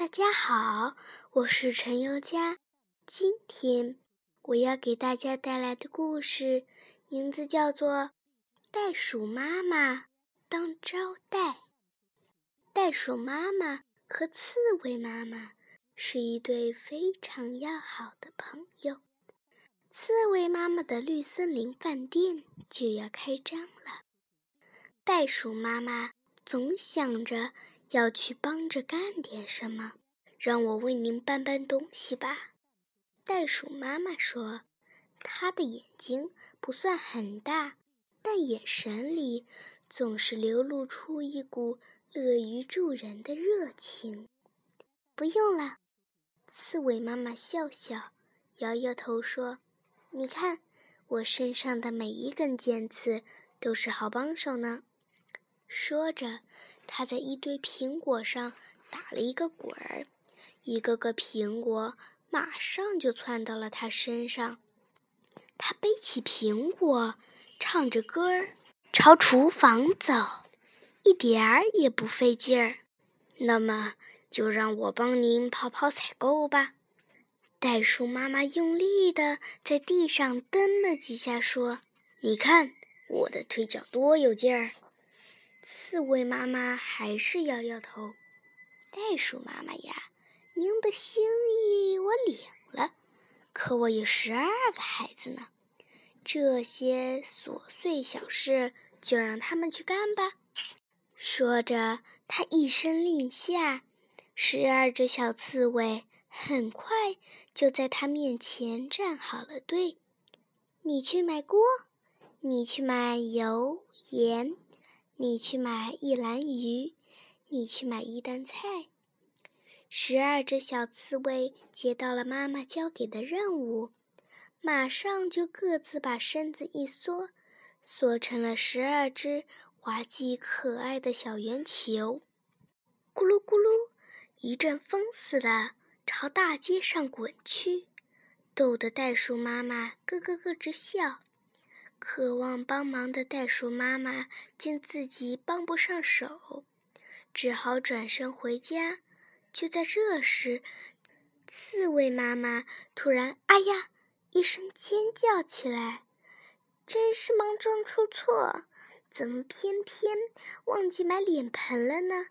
大家好，我是陈宥嘉。今天我要给大家带来的故事名字叫做《袋鼠妈妈当招待》。袋鼠妈妈和刺猬妈妈是一对非常要好的朋友。刺猬妈妈的绿森林饭店就要开张了，袋鼠妈妈总想着。要去帮着干点什么？让我为您搬搬东西吧。袋鼠妈妈说：“它的眼睛不算很大，但眼神里总是流露出一股乐于助人的热情。”不用了，刺猬妈妈笑笑，摇摇头说：“你看，我身上的每一根尖刺都是好帮手呢。”说着。他在一堆苹果上打了一个滚儿，一个个苹果马上就窜到了他身上。他背起苹果，唱着歌儿，朝厨房走，一点儿也不费劲儿。那么，就让我帮您跑跑采购吧。袋鼠妈妈用力地在地上蹬了几下，说：“你看我的腿脚多有劲儿。”刺猬妈妈还是摇摇头。袋鼠妈妈呀，您的心意我领了，可我有十二个孩子呢，这些琐碎小事就让他们去干吧。说着，他一声令下，十二只小刺猬很快就在他面前站好了队。你去买锅，你去买油盐。你去买一篮鱼，你去买一担菜。十二只小刺猬接到了妈妈交给的任务，马上就各自把身子一缩，缩成了十二只滑稽可爱的小圆球。咕噜咕噜，一阵风似的朝大街上滚去，逗得袋鼠妈妈咯咯咯直笑。渴望帮忙的袋鼠妈妈见自己帮不上手，只好转身回家。就在这时，刺猬妈妈突然“哎呀”一声尖叫起来：“真是忙中出错，怎么偏偏忘记买脸盆了呢？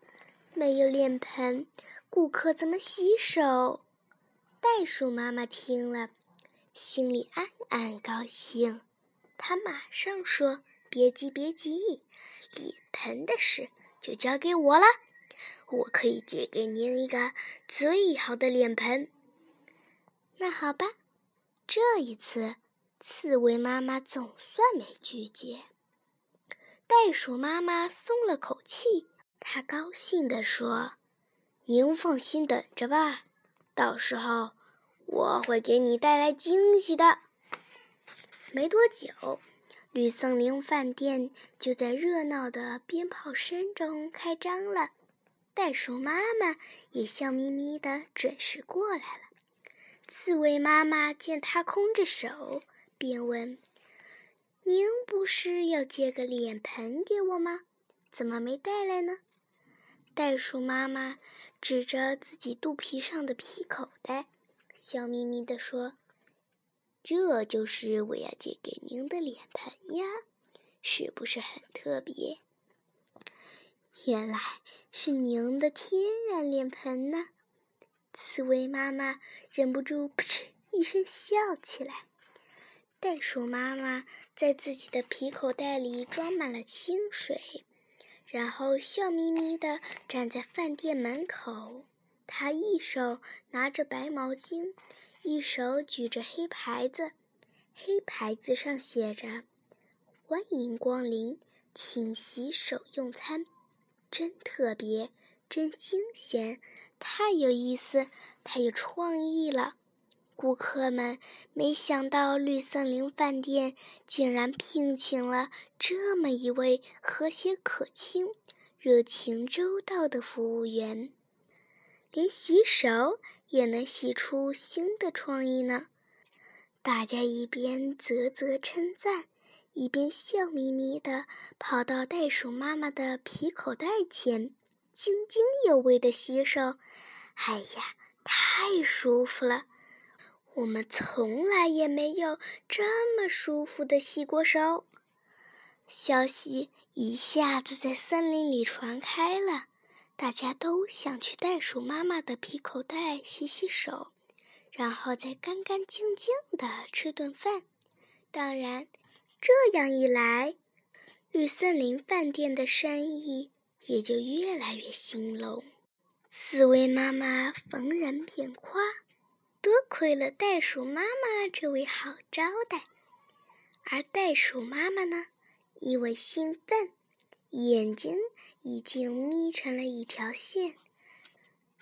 没有脸盆，顾客怎么洗手？”袋鼠妈妈听了，心里暗暗高兴。他马上说：“别急，别急，脸盆的事就交给我了。我可以借给您一个最好的脸盆。”那好吧，这一次刺猬妈妈总算没拒绝。袋鼠妈妈松了口气，她高兴地说：“您放心等着吧，到时候我会给你带来惊喜的。”没多久，绿森林饭店就在热闹的鞭炮声中开张了。袋鼠妈妈也笑眯眯地准时过来了。刺猬妈妈见他空着手，便问：“您不是要借个脸盆给我吗？怎么没带来呢？”袋鼠妈妈指着自己肚皮上的皮口袋，笑眯眯地说。这就是我要借给您的脸盆呀，是不是很特别？原来是您的天然脸盆呢！刺猬妈妈忍不住扑哧一声笑起来。袋鼠妈妈在自己的皮口袋里装满了清水，然后笑眯眯地站在饭店门口。她一手拿着白毛巾。一手举着黑牌子，黑牌子上写着：“欢迎光临，请洗手用餐。”真特别，真新鲜，太有意思，太有创意了。顾客们没想到绿森林饭店竟然聘请了这么一位和谐可亲、热情周到的服务员，连洗手。也能洗出新的创意呢。大家一边啧啧称赞，一边笑眯眯地跑到袋鼠妈妈的皮口袋前，津津有味地洗手，哎呀，太舒服了！我们从来也没有这么舒服的洗过手。消息一下子在森林里传开了，大家都想去袋鼠妈妈的皮口袋洗洗手，然后再干干净净的吃顿饭。当然，这样一来，绿森林饭店的生意也就越来越兴隆。刺猬妈妈逢人便夸，多亏了袋鼠妈妈这位好招待。而袋鼠妈妈呢，因为兴奋，眼睛已经眯成了一条线，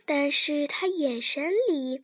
但是他眼神里